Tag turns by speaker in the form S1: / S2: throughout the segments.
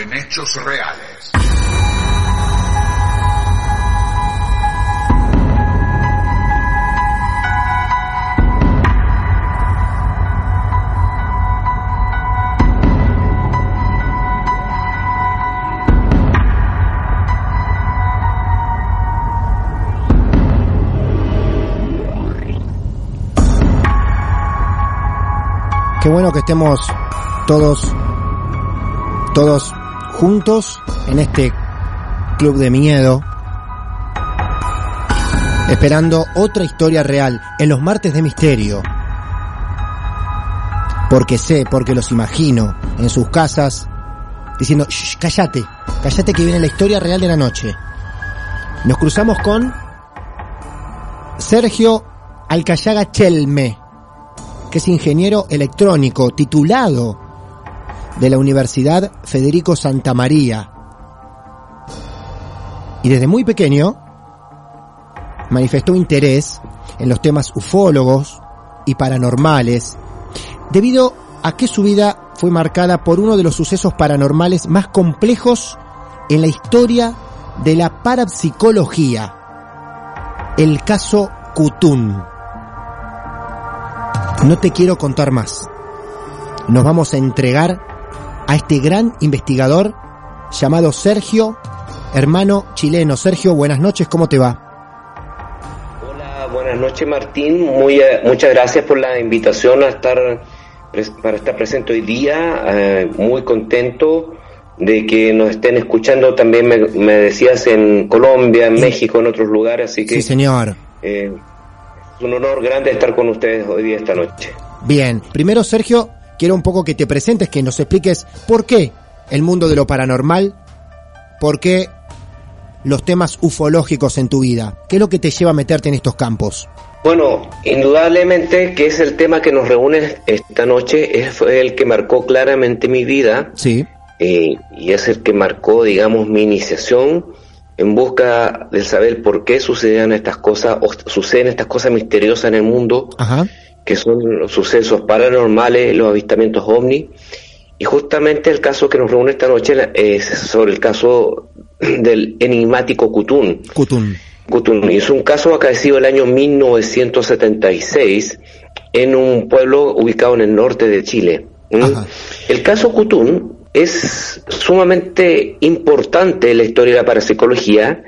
S1: En hechos reales.
S2: Qué bueno que estemos todos todos juntos en este club de miedo, esperando otra historia real en los martes de misterio. Porque sé, porque los imagino en sus casas diciendo, Shh, cállate, cállate que viene la historia real de la noche. Nos cruzamos con Sergio Alcayaga Chelme, que es ingeniero electrónico, titulado de la Universidad Federico Santa María. Y desde muy pequeño manifestó interés en los temas ufólogos y paranormales, debido a que su vida fue marcada por uno de los sucesos paranormales más complejos en la historia de la parapsicología, el caso Kutun. No te quiero contar más. Nos vamos a entregar a este gran investigador llamado Sergio, hermano chileno. Sergio, buenas noches, ¿cómo te va?
S3: Hola, buenas noches Martín, Muy, eh, muchas gracias por la invitación a estar para estar presente hoy día, eh, muy contento de que nos estén escuchando también me, decías en Colombia, en México, en otros lugares, así que
S2: sí señor.
S3: Eh, es un honor grande estar con ustedes hoy día esta noche.
S2: Bien, primero Sergio, quiero un poco que te presentes, que nos expliques por qué el mundo de lo paranormal, por qué los temas ufológicos en tu vida. ¿Qué es lo que te lleva a meterte en estos campos?
S3: Bueno, indudablemente que es el tema que nos reúne esta noche, es el que marcó claramente mi vida.
S2: Sí.
S3: Eh, y es el que marcó, digamos, mi iniciación en busca de saber por qué sucedían estas cosas o suceden estas cosas misteriosas en el mundo.
S2: Ajá
S3: que son los sucesos paranormales, los avistamientos ovni. Y justamente el caso que nos reúne esta noche es sobre el caso del enigmático Kutun.
S2: Kutun.
S3: Kutun. Y es un caso acaecido el año 1976 en un pueblo ubicado en el norte de Chile. ¿Mm? El caso Kutun es sumamente importante en la historia de la parapsicología,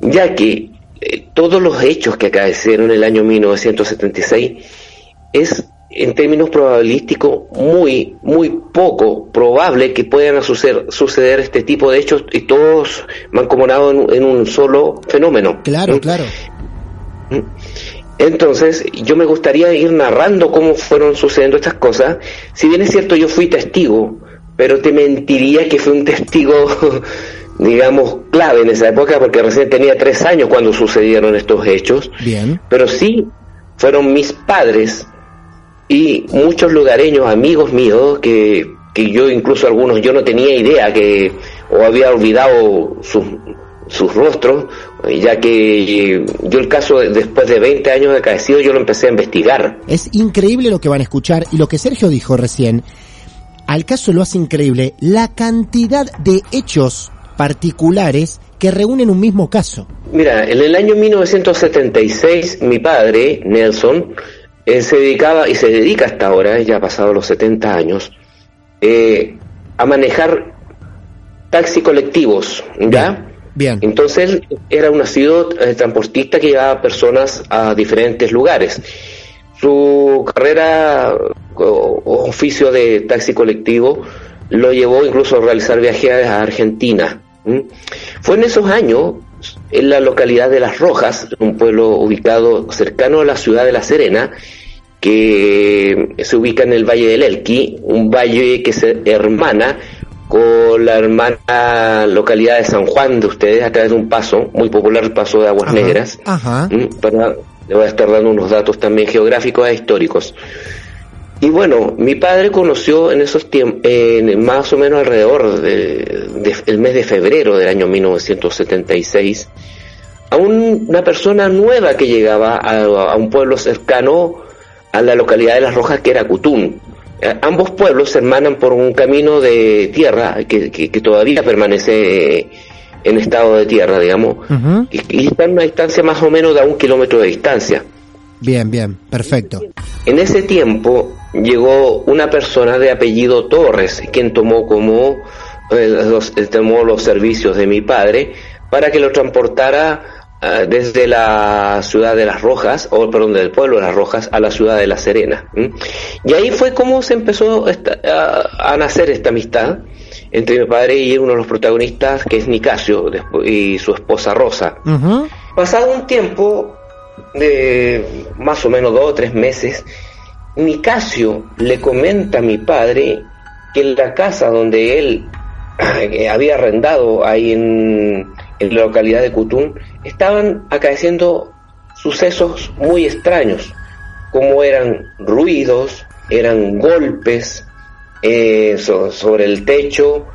S3: ya que eh, todos los hechos que acaecieron en el año 1976 es en términos probabilísticos muy, muy poco probable que puedan suceder, suceder este tipo de hechos y todos mancomunados en, en un solo fenómeno.
S2: Claro, ¿Mm? claro.
S3: ¿Mm? Entonces, yo me gustaría ir narrando cómo fueron sucediendo estas cosas. Si bien es cierto, yo fui testigo, pero te mentiría que fui un testigo, digamos, clave en esa época, porque recién tenía tres años cuando sucedieron estos hechos.
S2: Bien.
S3: Pero sí fueron mis padres y muchos lugareños, amigos míos, que que yo incluso algunos yo no tenía idea que o había olvidado sus sus rostros, ya que yo el caso después de 20 años de acaecido yo lo empecé a investigar.
S2: Es increíble lo que van a escuchar y lo que Sergio dijo recién, al caso lo hace increíble, la cantidad de hechos particulares que reúnen un mismo caso.
S3: Mira, en el año 1976 mi padre, Nelson, eh, se dedicaba y se dedica hasta ahora, ya ha pasado los 70 años, eh, a manejar taxi colectivos, ¿ya?
S2: Bien.
S3: Entonces él era un nacido eh, transportista que llevaba personas a diferentes lugares. Su carrera o, oficio de taxi colectivo lo llevó incluso a realizar viajes a Argentina. Fue en esos años, en la localidad de Las Rojas, un pueblo ubicado cercano a la ciudad de La Serena, que se ubica en el Valle del Elqui, un valle que se hermana con la hermana localidad de San Juan de ustedes a través de un paso, muy popular el paso de Aguas Negras.
S2: Ajá.
S3: Para, le voy a estar dando unos datos también geográficos e históricos. Y bueno, mi padre conoció en esos tiempos, más o menos alrededor del mes de febrero del año 1976, a una persona nueva que llegaba a, un pueblo cercano a la localidad de Las Rojas, que era Cutún. Eh, ambos pueblos se hermanan por un camino de tierra que, que, todavía permanece en estado de tierra, digamos, y, y, está en una distancia más o menos de un kilómetro de distancia.
S2: Bien, bien, perfecto.
S3: En ese tiempo llegó una persona de apellido Torres, quien tomó como eh, los, tomó los servicios de mi padre para que lo transportara Ah, desde la ciudad de Las Rojas, o perdón, del pueblo de Las Rojas a la ciudad de La Serena. Y ahí fue como se empezó a, nacer esta amistad entre mi padre y uno de los protagonistas, que es Nicasio, y su esposa Rosa. Pasado un tiempo, de más o menos dos o tres meses, Nicasio le comenta a mi padre que en la casa donde él eh, había arrendado ahí en la localidad de Cutún, estaban acaeciendo sucesos muy extraños, como eran ruidos, eran golpes eh, sobre el techo,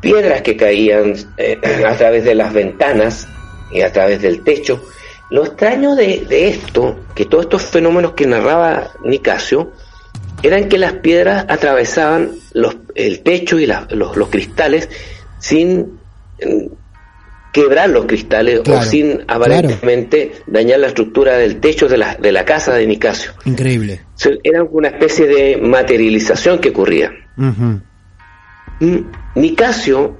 S3: piedras que caían eh, a través de las ventanas y a través del techo. Lo extraño de, esto, que todos estos fenómenos que narraba Nicasio, eran que las piedras atravesaban los, el techo y los, los, cristales sin quebrar los cristales o sin aparentemente dañar la estructura del techo de la, de la casa de Nicasio.
S2: Increíble.
S3: Era una especie de materialización que ocurría. Mm, Nicasio,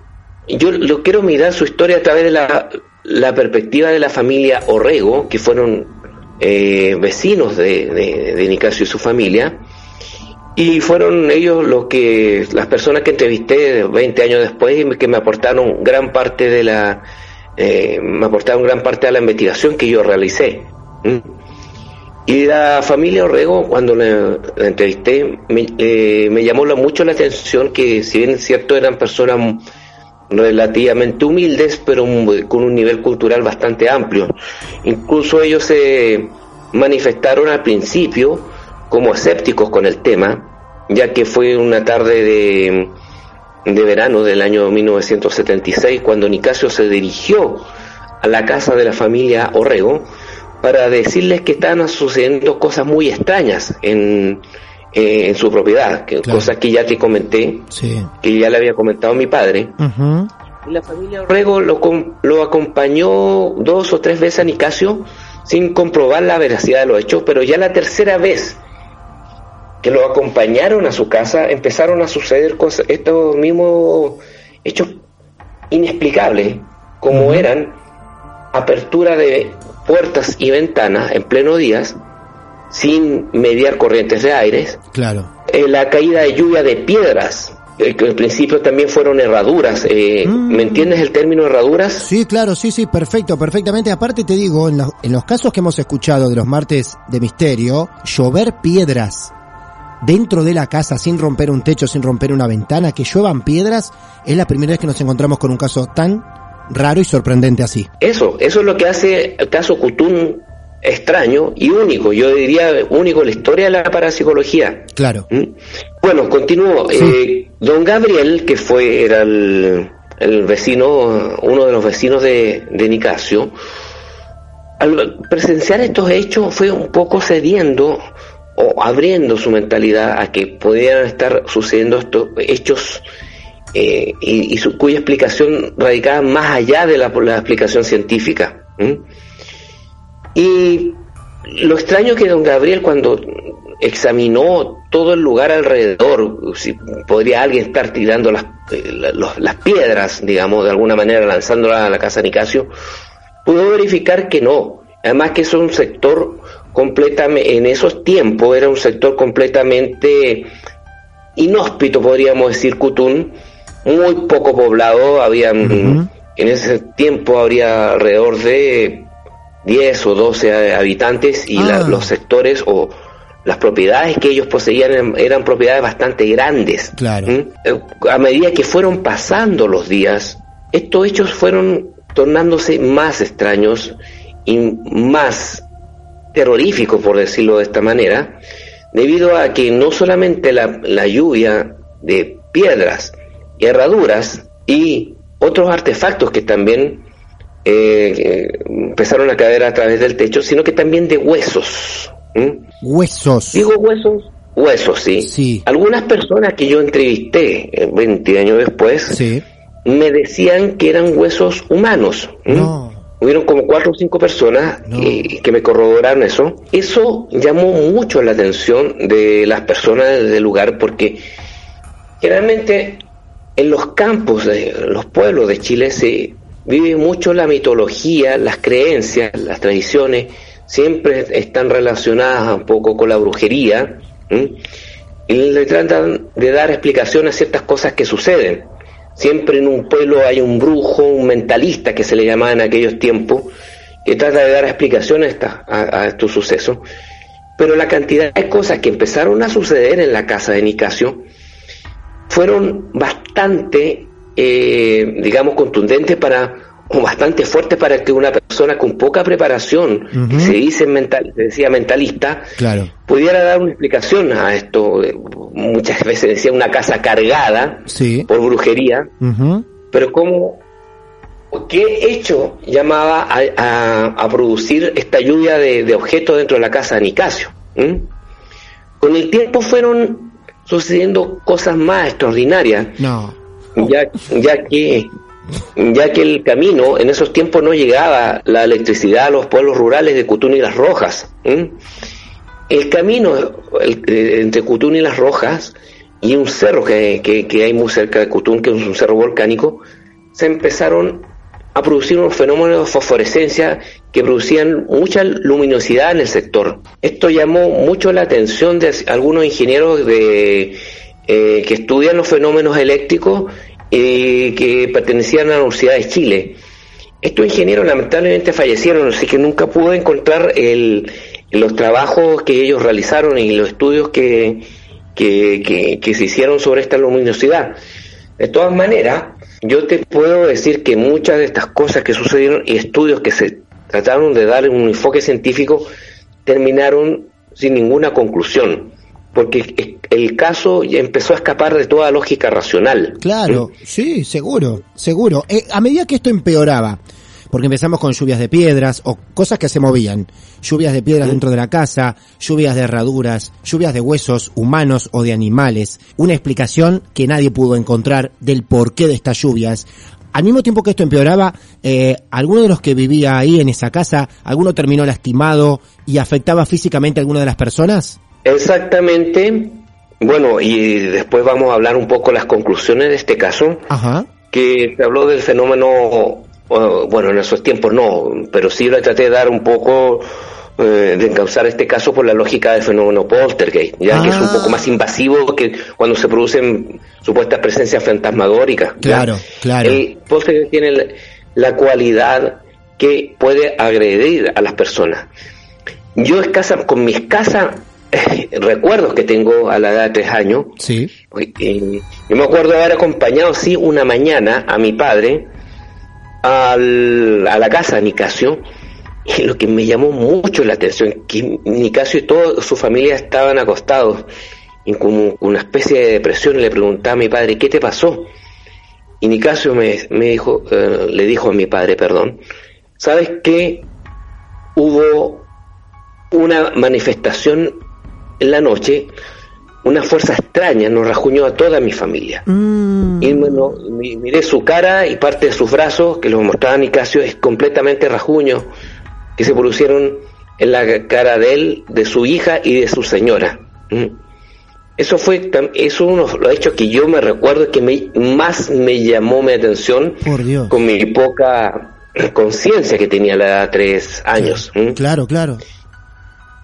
S3: yo lo quiero mirar su historia a través de la, la perspectiva de la familia Orrego, que fueron eh, vecinos de, de, Nicasio y su familia, y fueron ellos los que, las personas que entrevisté 20 años después y que me aportaron gran parte de la, eh, me aportaron gran parte de la investigación que yo realicé. Y la familia Orrego, cuando la, entrevisté, me, eh, me llamó mucho la atención que, si bien es cierto, eran personas relativamente humildes, pero con un nivel cultural bastante amplio. Incluso ellos se manifestaron al principio como escépticos con el tema, ya que fue una tarde de, de verano del año 1976 cuando Nicasio se dirigió a la casa de la familia Orrego para decirles que estaban sucediendo cosas muy extrañas en, eh, en su propiedad, que, cosas que ya te comenté, que ya le había comentado mi padre. Y la familia Orrego. Lo, lo acompañó dos o tres veces a Nicasio sin comprobar la veracidad de los hechos, pero ya la tercera vez que lo acompañaron a su casa, empezaron a suceder cosas, estos mismos hechos inexplicables, como eran apertura de puertas y ventanas en pleno día, sin mediar corrientes de aires.
S2: Claro.
S3: Eh, la caída de lluvia de piedras, eh, que al principio también fueron herraduras. Eh, mm. ¿Me entiendes el término herraduras?
S2: Sí, claro, sí, sí, perfecto, perfectamente. Aparte te digo, en en los casos que hemos escuchado de los martes de misterio, llover piedras dentro de la casa sin romper un techo, sin romper una ventana, que lluevan piedras, es la primera vez que nos encontramos con un caso tan raro y sorprendente así.
S3: Eso, eso es lo que hace el caso Cutún extraño y único, yo diría único en la historia de la parapsicología.
S2: Claro.
S3: ¿Mm? Bueno, continúo. Eh, don Gabriel, que fue, era el, el vecino, uno de los vecinos de, de Nicasio, al presenciar estos hechos fue un poco cediendo o abriendo su mentalidad a que pudieran estar sucediendo estos hechos eh, y, y su, cuya explicación radicaba más allá de la, la explicación científica. ¿m? Y lo extraño que don Gabriel cuando examinó todo el lugar alrededor, si podría alguien estar tirando las, eh, las piedras, digamos, de alguna manera lanzándolas a la casa Nicasio, pudo verificar que no. Además que es un sector completamente, en esos tiempos era un sector completamente inhóspito, podríamos decir, Cutún, muy poco poblado, había en ese tiempo habría alrededor de 10 o 12 habitantes y la-
S2: Ah.
S3: los sectores o las propiedades que ellos poseían eran, eran propiedades bastante grandes.
S2: Claro.
S3: ¿Mm? Eh, A medida que fueron pasando los días, estos hechos fueron tornándose más extraños y más terroríficos, por decirlo de esta manera, debido a que no solamente la, la lluvia de piedras y herraduras y otros artefactos que también eh, eh, empezaron a caer a través del techo, sino que también de huesos.
S2: Huesos.
S3: Digo huesos, huesos, sí.
S2: Sí.
S3: Algunas personas que yo entrevisté eh, 20 años después
S2: Sí.
S3: me decían que eran huesos humanos.
S2: No.
S3: Hubieron como cuatro o cinco personas
S2: No.
S3: que, que me corroboraron eso. Eso llamó mucho la atención de las personas del lugar porque generalmente en los campos de los pueblos de Chile se vive mucho la mitología, las creencias, las tradiciones, siempre están relacionadas un poco con la brujería. Y le tratan de dar explicación a ciertas cosas que suceden. Siempre en un pueblo hay un brujo, un mentalista que se le llamaba en aquellos tiempos, que trata de dar esta- a- a estos sucesos. Pero la cantidad de cosas que empezaron a suceder en la casa de Nicasio fueron bastante, eh, digamos, contundentes para, o bastante fuertes para que una persona con poca preparación, que se dice mental, se decía mentalista,
S2: Claro.
S3: pudiera dar una explicación a esto. Muchas veces decía una casa cargada
S2: Sí.
S3: por brujería, pero ¿cómo, qué hecho llamaba a, a- a producir esta lluvia de, de objetos dentro de la casa de Nicasio? ¿Mm? Con el tiempo fueron sucediendo cosas más extraordinarias,
S2: No.
S3: Ya, ya que ya que el camino en esos tiempos no llegaba la electricidad a los pueblos rurales de Cutún y Las Rojas. El camino eh, entre Cutún y Las Rojas y un cerro que, que- que hay muy cerca de Cutún, que es un cerro volcánico, se empezaron a producir unos fenómenos de fosforescencia que producían mucha luminosidad en el sector. Esto llamó mucho la atención de algunos ingenieros de, eh, que estudian los fenómenos eléctricos y que pertenecían a la Universidad de Chile. Estos ingenieros lamentablemente fallecieron, así que nunca pude encontrar el, los trabajos que ellos realizaron y los estudios que, que, que- que se hicieron sobre esta luminosidad. De todas maneras, yo te puedo decir que muchas de estas cosas que sucedieron y estudios que se trataron de dar un enfoque científico terminaron sin ninguna conclusión, porque el caso ya empezó a escapar de toda lógica racional.
S2: Claro, sí, seguro, seguro. Eh, a medida que esto empeoraba, porque empezamos con lluvias de piedras o cosas que se movían, lluvias de piedras dentro de la casa, lluvias de herraduras, lluvias de huesos humanos o de animales, una explicación que nadie pudo encontrar del porqué de estas lluvias. Al mismo tiempo que esto empeoraba, eh, alguno de los que vivía ahí en esa casa, alguno terminó lastimado y afectaba físicamente a alguna de las personas.
S3: Exactamente. Bueno, y después vamos a hablar un poco las conclusiones de este caso,
S2: Ajá.
S3: que se habló del fenómeno, bueno, en esos tiempos no, pero sí le traté de dar un poco eh, de encauzar este caso por la lógica del fenómeno poltergeist, ya que es un
S2: Ah.
S3: poco más invasivo que cuando se producen supuestas presencias fantasmagóricas. ¿ya?
S2: Claro, claro.
S3: El poltergeist tiene la, la cualidad que puede agredir a las personas. Yo escasa, con mis escasa recuerdos que tengo a la edad de tres años,
S2: Sí.
S3: eh, yo me acuerdo de haber acompañado, sí, una mañana a mi padre al- a la casa de Nicasio Y lo que me llamó mucho la atención, que Nicasio y toda su familia estaban acostados en como una especie de depresión le preguntaba a mi padre, ¿qué te pasó? Y Nicasio me, me dijo, eh, le dijo a mi padre, perdón, ¿sabes qué? Hubo una manifestación en la noche, una fuerza extraña nos rajuñó a toda mi familia. Y bueno, mi- miré su cara y parte de sus brazos, que los mostraba Nicasio, es completamente rajuño, que se producieron en la cara de él, de su hija y de su señora. Mm. Eso fue eso uno de los hechos que yo me recuerdo que me, más me llamó mi atención
S2: Por Dios.
S3: con mi poca conciencia que tenía a la edad de tres años.
S2: Claro, claro.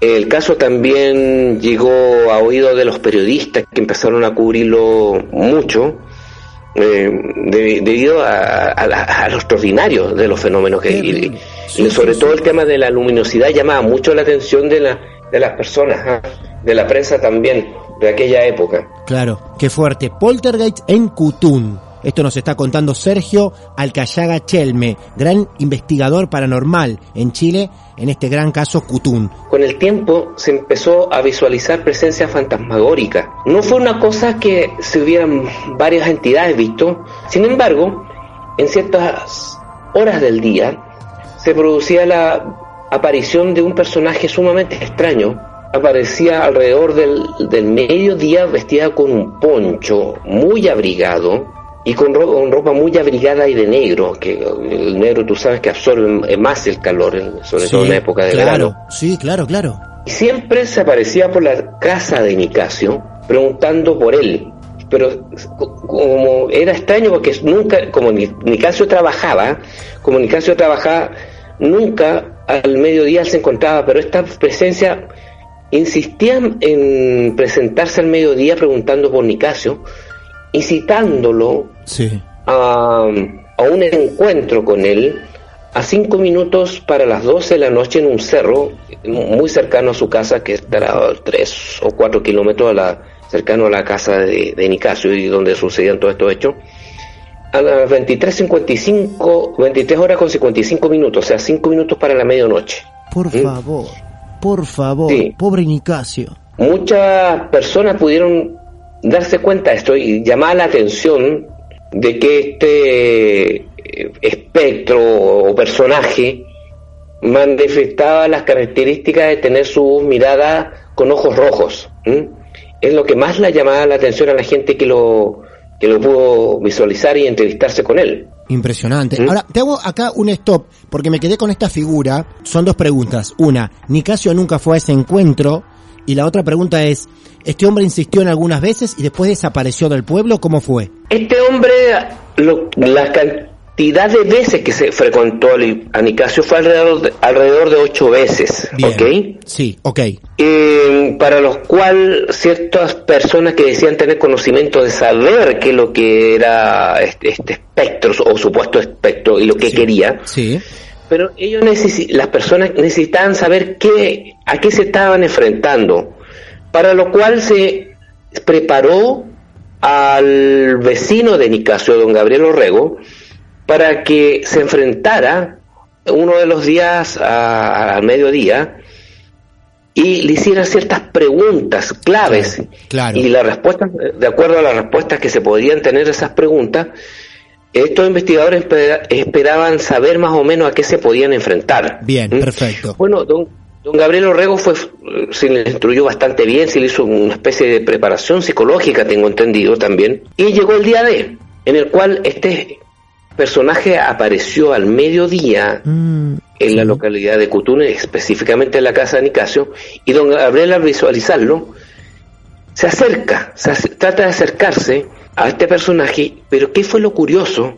S3: El caso también llegó a oídos de los periodistas que empezaron a cubrirlo mucho eh, de- debido a, a la- a lo extraordinario de los fenómenos que y- y sobre todo el tema de la luminosidad llamaba mucho la atención de, la, de las personas, ah, de la prensa también de aquella época.
S2: Claro, qué fuerte. Poltergeist en Cutún. Esto nos está contando Sergio Alcayaga Chelme, gran investigador paranormal en Chile, en este gran caso Cutún.
S3: Con el tiempo se empezó a visualizar presencia fantasmagórica. No fue una cosa que se hubieran varias entidades visto, sin embargo, en ciertas horas del día se producía la aparición de un personaje sumamente extraño. Aparecía alrededor del, del mediodía vestida con un poncho muy abrigado y con ro- con ropa, muy abrigada y de negro, que el negro tú sabes que absorbe más el calor, en- sobre todo en la época de
S2: claro,
S3: verano.
S2: Sí, claro, claro.
S3: Y siempre se aparecía por la casa de Nicasio preguntando por él. Pero co- como era extraño porque nunca, como Ni- Nicasio trabajaba, como Nicasio trabajaba, nunca al mediodía se encontraba, pero esta presencia insistía en presentarse al mediodía preguntando por Nicasio, incitándolo
S2: Sí.
S3: a, a un encuentro con él a cinco minutos para las 12 de la noche en un cerro muy cercano a su casa, que estará a tres o cuatro kilómetros a la, cercano a la casa de, de Nicasio y donde sucedían todos estos hechos. A las 23.55, 23 horas con 55 minutos, o sea, cinco minutos para la medianoche.
S2: Por
S3: ¿Mm?
S2: favor, por favor,
S3: Sí.
S2: pobre Nicasio.
S3: muchas personas pudieron darse cuenta de esto y llamar la atención de que este eh, espectro o personaje manifestaba las características de tener su mirada con ojos rojos. Es lo que más le llamaba la atención a la gente que lo, que lo pudo visualizar y entrevistarse con él.
S2: Impresionante.
S3: ¿Mm?
S2: Ahora, te hago acá un stop, porque me quedé con esta figura. Son dos preguntas. Una, Nicasio nunca fue a ese encuentro. Y la otra pregunta es, ¿este hombre insistió en algunas veces y después desapareció del pueblo? ¿Cómo fue?
S3: Este hombre, lo- la cantidad de veces que se frecuentó a Nicasio fue alrededor de, alrededor de ocho veces,
S2: Bien.
S3: ¿ok?
S2: Sí, ok.
S3: Eh, para los cuales ciertas personas que decían tener conocimiento de saber qué es lo que era este, este espectro o supuesto espectro y lo que
S2: Sí.
S3: quería,
S2: Sí.
S3: Pero ellos necesi- las personas necesitaban saber qué, a qué se estaban enfrentando, para lo cual se preparó al vecino de Nicasio, don Gabriel Orrego, para que se enfrentara uno de los días al mediodía y le hiciera ciertas preguntas claves
S2: Claro.
S3: y la respuesta, de acuerdo a las respuestas que se podían tener esas preguntas, estos investigadores espera- esperaban saber más o menos a qué se podían enfrentar.
S2: Bien,
S3: ¿Mm?
S2: perfecto.
S3: Bueno, don, don Gabriel Orrego fue, se le instruyó bastante bien, se le hizo una especie de preparación psicológica, tengo entendido también, y llegó el día D, en el cual este personaje apareció al mediodía
S2: Mm,
S3: en la localidad de Cutune, específicamente en la casa de Nicasio, y don Gabriel al visualizarlo, se acerca, se trata de acercarse a este personaje, pero ¿qué fue lo curioso?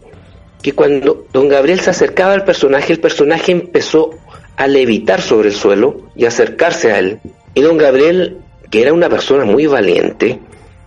S3: Que cuando don Gabriel se acercaba al personaje, el personaje empezó a levitar sobre el suelo y acercarse a él. Y don Gabriel, que era una persona muy valiente,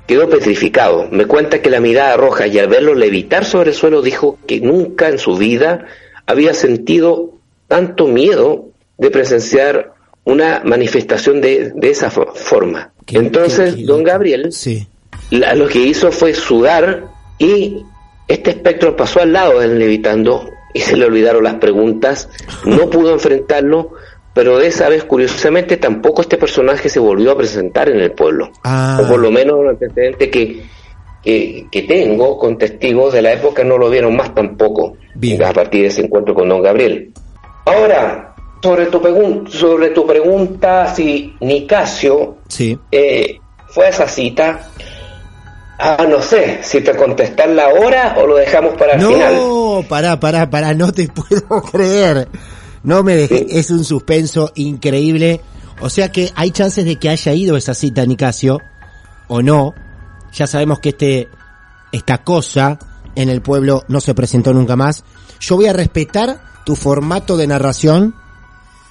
S3: quedó petrificado. Me cuenta que la mirada roja y al verlo levitar sobre el suelo dijo que nunca en su vida había sentido tanto miedo de presenciar una manifestación de, de esa fo- forma.
S2: Qué-
S3: Entonces,
S2: qué- qué
S3: don. Gabriel
S2: Sí.
S3: La- lo que hizo fue sudar y este espectro pasó al lado del levitando y se le olvidaron las preguntas, no pudo enfrentarlo, pero de esa vez, curiosamente, tampoco este personaje se volvió a presentar en el pueblo.
S2: Ah.
S3: O por lo menos el antecedente que, que, que tengo con testigos de la época no lo vieron más tampoco
S2: Bien.
S3: a partir de ese encuentro con don Gabriel. Ahora, sobre tu, sobre tu pregunta si Nicasio
S2: Sí.
S3: eh, fue a esa cita, ah, no sé, si te contestarla ahora o lo dejamos para el final.
S2: No, pará, pará, pará, no te puedo creer. No me dejé, es un suspenso increíble. O sea que hay chances de que haya ido esa cita Nicasio, o no. Ya sabemos que este, esta cosa en el pueblo no se presentó nunca más. Yo voy a respetar tu formato de narración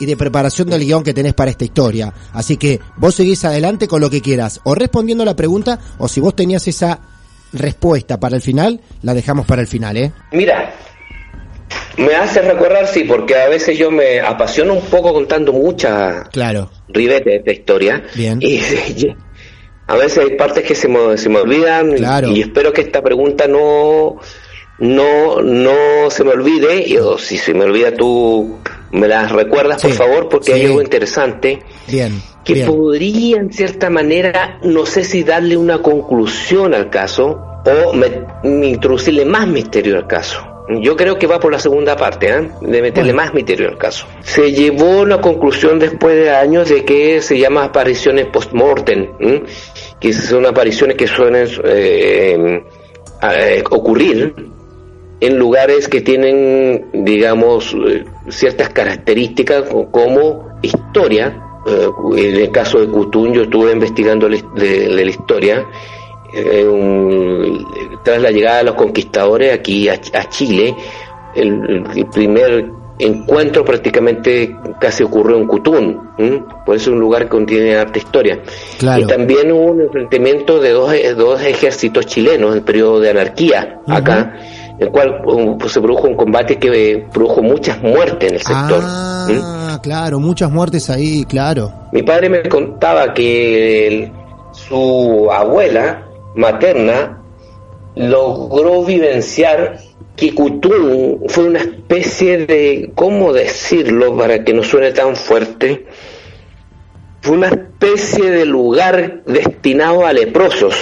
S2: y de preparación del guion que tenés para esta historia. Así que vos seguís adelante con lo que quieras, o respondiendo a la pregunta, o si vos tenías esa respuesta para el final, la dejamos para el final, ¿eh?
S3: Mira, me hace recordar, sí, porque a veces yo me apasiono un poco contando mucha
S2: Claro.
S3: ribete de esta historia.
S2: Bien.
S3: Y a veces hay partes que se me, se me olvidan
S2: Claro.
S3: y espero que esta pregunta no no no se me olvide o si se me olvida tú me las recuerdas por favor porque hay algo interesante
S2: Bien.
S3: que
S2: bien.
S3: podría en cierta manera no sé si darle una conclusión al caso o me- me introducirle más misterio al caso yo creo que va por la segunda parte, ¿eh? de meterle más misterio al caso. Se llevó la conclusión después de años de que se llama apariciones post-mortem, ¿m? que son apariciones que suelen eh, eh, ocurrir en lugares que tienen, digamos, eh, ciertas características co- como historia. Eh, en el caso de Cutún, yo estuve investigando de, de la historia. eh, tras la llegada de los conquistadores aquí a, a Chile, el, el primer encuentro prácticamente casi ocurrió en Cutún, ¿m? por eso es un lugar que contiene harta historia.
S2: Claro.
S3: Y también hubo un enfrentamiento de dos, dos ejércitos chilenos en el periodo de anarquía acá, el cual um, pues, se produjo un combate que eh, produjo muchas muertes en el sector.
S2: Ah, claro, muchas muertes ahí, claro.
S3: Mi padre me contaba que el- su abuela materna logró vivenciar que Cutún fue una especie de, ¿cómo decirlo para que no suene tan fuerte? Fue una especie de lugar destinado a leprosos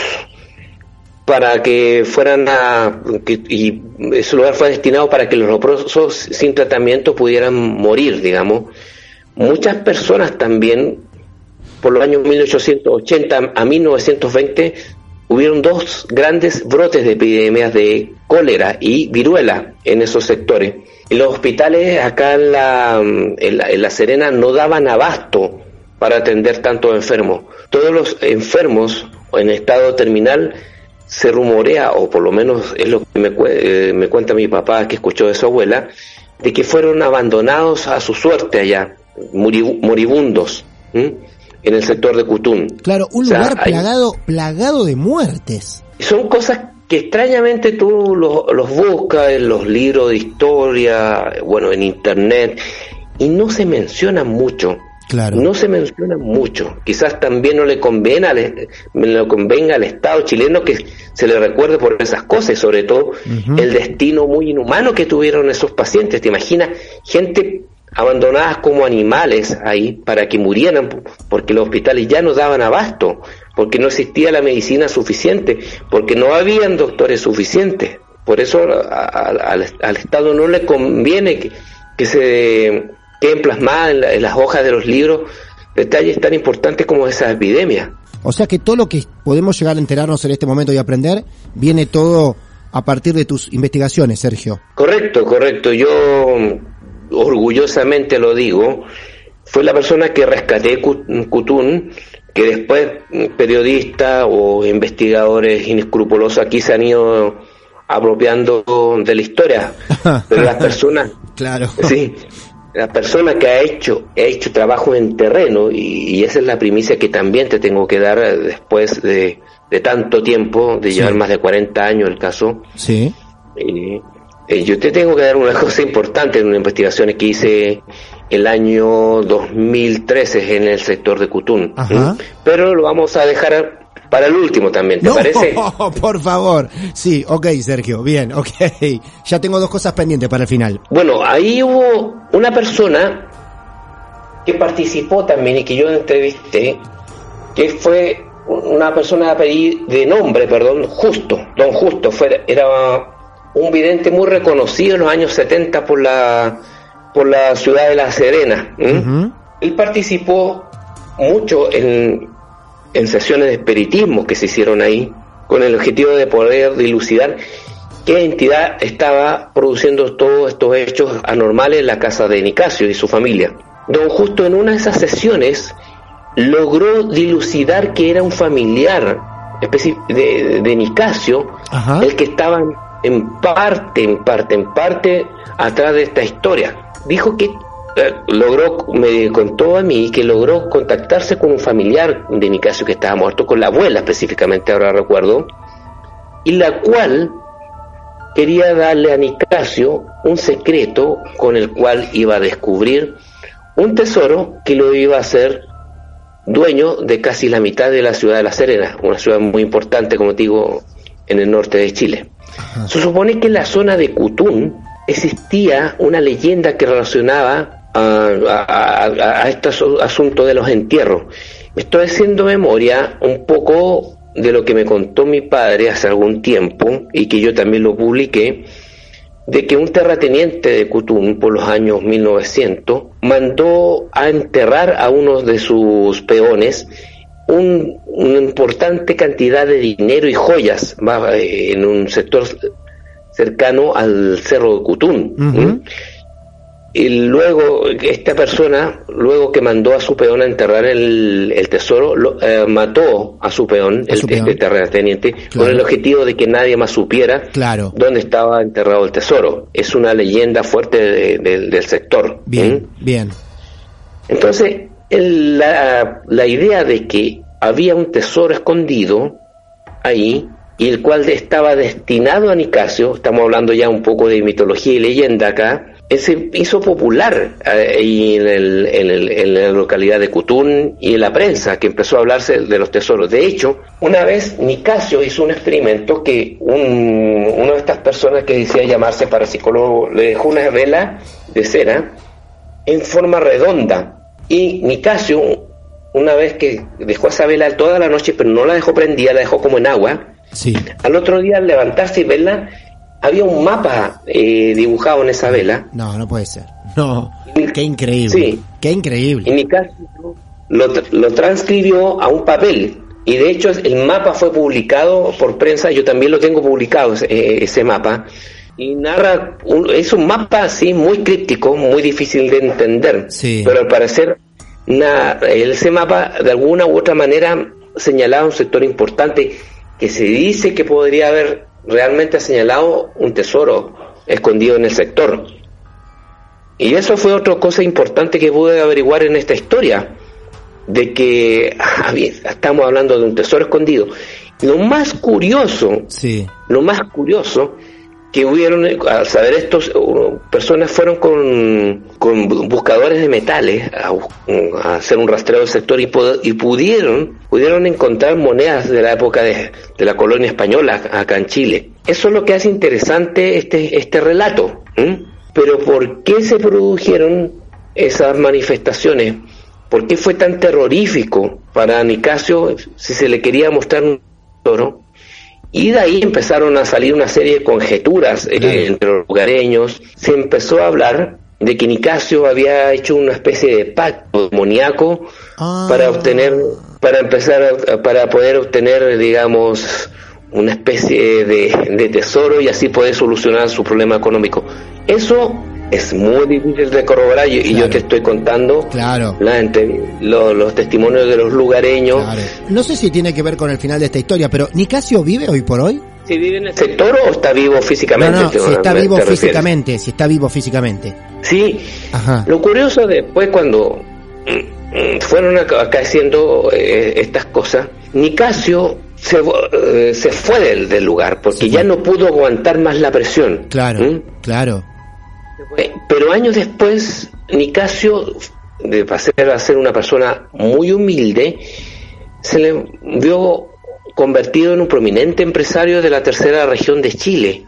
S3: para que fueran a que- y ese lugar fue destinado para que los leprosos sin tratamiento pudieran morir, digamos. Muchas personas también por los años 1880 a 1920 hubieron dos grandes brotes de epidemias de cólera y viruela en esos sectores. Y los hospitales acá en la, en la, en La Serena no daban abasto para atender tantos enfermos. Todos los enfermos en estado terminal se rumorea, o por lo menos es lo que me, eh, me cuenta mi papá que escuchó de su abuela, de que fueron abandonados a su suerte allá, moribu- moribundos, ¿m? en el sector de Cutún.
S2: Claro, un
S3: O sea,
S2: lugar
S3: hay-
S2: plagado, plagado de muertes.
S3: son cosas que extrañamente tú los, los buscas en los libros de historia, bueno, en internet, y no se mencionan mucho.
S2: Claro.
S3: No se menciona mucho. Quizás también no le conviene al, me lo convenga al Estado chileno que se le recuerde por esas cosas, y sobre todo el destino muy inhumano que tuvieron esos pacientes. ¿Te imaginas? Gente abandonadas como animales ahí para que murieran porque los hospitales ya no daban abasto, porque no existía la medicina suficiente, porque no habían doctores suficientes. Por eso a- a- al, al Estado no le conviene que, que se queden plasmadas en, la- en las hojas de los libros detalles tan importantes como esa epidemia.
S2: O sea que todo lo que podemos llegar a enterarnos en este momento y aprender viene todo a partir de tus investigaciones, Sergio.
S3: Correcto, correcto. Yo orgullosamente lo digo. Fue la persona que rescaté Cu- Cutún, que después periodistas o investigadores inescrupulosos aquí se han ido apropiando de la historia. Pero las personas
S2: Claro.
S3: Sí, la persona que ha hecho, ha hecho trabajo en terreno y, y esa es la primicia que también te tengo que dar eh, después de, de tanto tiempo, de
S2: Sí.
S3: llevar más de 40 años el caso.
S2: Sí.
S3: Eh, eh, yo te tengo que dar una cosa importante en una investigación que hice el año 2013 en el sector de Cutún. Pero lo vamos a dejar para el último también, ¿te
S2: no,
S3: parece?
S2: por favor. Sí, ok, Sergio, bien, ok. Ya tengo dos cosas pendientes para el final.
S3: Bueno, ahí hubo una persona que participó también y que yo entrevisté, que fue una persona de, apellido- de nombre, perdón, Justo, Don Justo, fue, era un vidente muy reconocido en los años 70 por la, por la ciudad de La Serena. Él participó mucho en, en sesiones de espiritismo que se hicieron ahí, con el objetivo de poder dilucidar qué entidad estaba produciendo todos estos hechos anormales en la casa de Nicasio y su familia. Don Justo en una de esas sesiones logró dilucidar que era un familiar de, de Nicasio
S2: Ajá.
S3: el que estaba en parte, en parte, en parte atrás de esta historia. Dijo que logró, me contó a mí que logró contactarse con un familiar de Nicasio que estaba muerto, con la abuela específicamente, ahora recuerdo, y la cual quería darle a Nicasio un secreto con el cual iba a descubrir un tesoro que lo iba a hacer dueño de casi la mitad de la ciudad de La Serena, una ciudad muy importante, como te digo, en el norte de Chile. Se supone que en la zona de Cutún existía una leyenda que relacionaba a, este asu- asunto de los entierros. Estoy haciendo memoria un poco de lo que me contó mi padre hace algún tiempo y que yo también lo publiqué, de que un terrateniente de Cutún por los años 1900 mandó a enterrar a uno de sus peones un- una importante cantidad de dinero y joyas eh, en un sector cercano al cerro de Cutún. Y luego, esta persona, luego que mandó a su peón a enterrar el, el tesoro, lo- eh, mató a su peón,
S2: A
S3: el,
S2: su peón.
S3: este terrateniente,
S2: Claro.
S3: con el objetivo de que nadie más supiera
S2: Claro.
S3: dónde estaba enterrado el tesoro. Es una leyenda fuerte de- de- del sector.
S2: Bien, bien.
S3: Entonces, el- la, la idea de que había un tesoro escondido ahí y el cual estaba destinado a Nicasio, estamos hablando ya un poco de mitología y leyenda acá, se hizo popular eh, ahí en, el- en el- en la localidad de Cutún y en la prensa, que empezó a hablarse de los tesoros. De hecho, una vez Nicasio hizo un experimento que un- una de estas personas que decía llamarse parapsicólogo le dejó una vela de cera en forma redonda. Y Nicasio, una vez que dejó esa vela toda la noche, pero no la dejó prendida, la dejó como en agua,
S2: Sí.
S3: al otro día al levantarse y verla, había un mapa eh, dibujado en esa vela.
S2: No, no puede ser. No. Qué increíble.
S3: Sí.
S2: Qué
S3: Y
S2: increíble.
S3: Nicasio lo, lo transcribió a un papel. Y de hecho el mapa fue publicado por prensa, yo también lo tengo publicado ese, eh, ese mapa. Y narra, un- es un mapa así muy críptico, muy difícil de entender.
S2: Sí.
S3: Pero al parecer na- ese mapa de alguna u otra manera señalaba un sector importante que se dice que podría haber realmente señalado un tesoro escondido en el sector. Y eso fue otra cosa importante que pude averiguar en esta historia, de que había- estamos hablando de un tesoro escondido. Lo más curioso,
S2: Sí.
S3: lo más curioso, que hubieron, al saber estos, uh, personas fueron con, con buscadores de metales a, hacer un rastreo del sector y, y pudieron, pudieron encontrar monedas de la época de, de la colonia española acá en Chile. Eso es lo que hace interesante este, este relato. Pero ¿por qué se produjeron esas manifestaciones? ¿Por qué fue tan terrorífico para Nicasio si se le quería mostrar un toro? Y de ahí empezaron a salir una serie de conjeturas eh, entre los lugareños. Se empezó a hablar de que Nicasio había hecho una especie de pacto demoníaco
S2: Ah.
S3: para obtener, para empezar, a- para poder obtener, digamos, una especie de, de tesoro y así poder solucionar su problema económico. Eso es muy difícil de corroborar y, y yo te estoy contando
S2: Claro.
S3: la entre- lo- los testimonios de los lugareños.
S2: Claro. No sé si tiene que ver con el final de esta historia, pero ¿Nicasio vive hoy por hoy?
S3: ¿Si vive en el sector o está vivo
S2: No,
S3: físicamente?
S2: no,
S3: Te-
S2: si está vivo
S3: refieres?
S2: físicamente, si está vivo físicamente.
S3: Sí,
S2: Ajá.
S3: Lo curioso después cuando mm, mm, fueron ac- acaeciendo eh, estas cosas, Nicasio se, eh, se fue del, del lugar porque ya no pudo aguantar más la presión.
S2: Claro,
S3: ¿Mm?
S2: claro.
S3: Eh, Pero años después, Nicasio, de pasar a ser una persona muy humilde, se le vio convertido en un prominente empresario de la tercera región de Chile.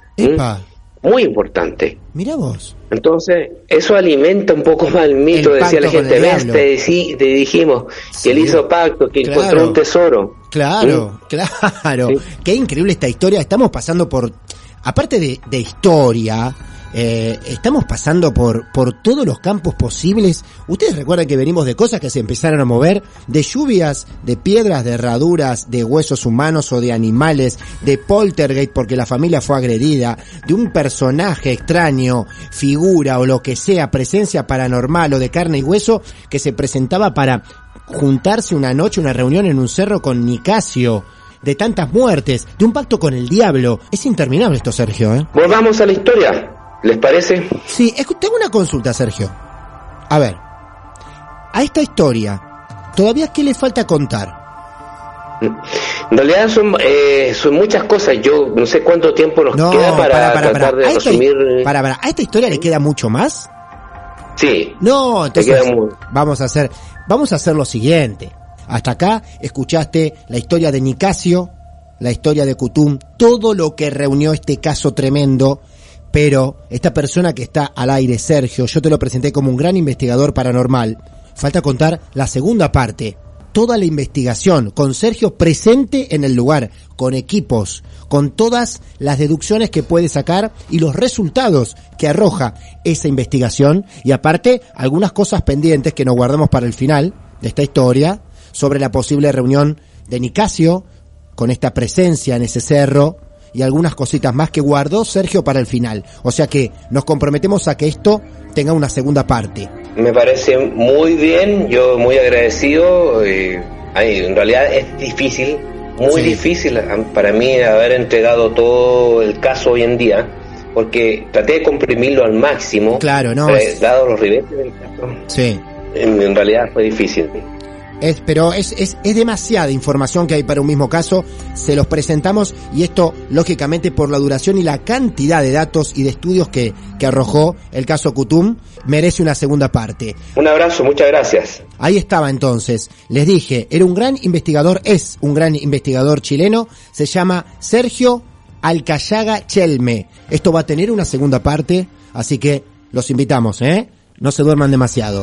S3: Muy importante.
S2: Mira vos.
S3: Entonces, eso alimenta un poco más el mito, decía la gente, ves, te, te, dijimos que él hizo pacto, que encontró un tesoro.
S2: Claro, claro. Qué increíble esta historia. Estamos pasando por, aparte de, de historia, eh, estamos pasando por, por todos los campos posibles. Ustedes recuerdan que venimos de cosas que se empezaron a mover, de lluvias, de piedras, de herraduras, de huesos humanos o de animales, de poltergeist porque la familia fue agredida, de un personaje extraño, figura o lo que sea, presencia paranormal o de carne y hueso que se presentaba para juntarse una noche, una reunión en un cerro con Nicasio de tantas muertes, de un pacto con el diablo. Es interminable esto, Sergio. ¿eh?
S3: Volvamos a la historia. ¿Les parece?
S2: Sí, tengo una consulta, Sergio. A ver, a esta historia, ¿todavía qué le falta contar?
S3: En realidad son, eh, son muchas cosas. Yo no sé cuánto tiempo nos queda para, tratar de resumir.
S2: Para, para, ¿A esta historia le queda mucho más?
S3: Sí.
S2: No, entonces vamos a hacer, vamos a hacer lo siguiente. Hasta acá escuchaste la historia de Nicasio, la historia de Kutum, todo lo que reunió este caso tremendo pero esta persona que está al aire, Sergio, yo te lo presenté como un gran investigador paranormal. Falta contar la segunda parte, toda la investigación, con Sergio presente en el lugar, con equipos, con todas las deducciones que puede sacar y los resultados que arroja esa investigación, y aparte algunas cosas pendientes que nos guardamos para el final de esta historia, sobre la posible reunión de Nicasio, con esta presencia en ese cerro, y algunas cositas más que guardó Sergio para el final. O sea que nos comprometemos a que esto tenga una segunda parte.
S3: Me parece muy bien, yo muy agradecido. Eh, en realidad es difícil, muy difícil para mí haber entregado todo el caso hoy en día, porque traté de comprimirlo al máximo.
S2: Claro, ¿no?
S3: Eh, dado los ribetes del caso.
S2: Sí.
S3: en realidad fue difícil.
S2: Es, pero es, es, es demasiada información que hay para un mismo caso. Se los presentamos y esto, lógicamente, por la duración y la cantidad de datos y de estudios que, que arrojó el caso Kutum, merece una segunda parte.
S3: Un abrazo, muchas gracias.
S2: Ahí estaba entonces. Les dije, era un gran investigador, es un gran investigador chileno. Se llama Sergio Alcayaga Chelme. Esto va a tener una segunda parte, así que los invitamos, ¿eh? No se duerman demasiado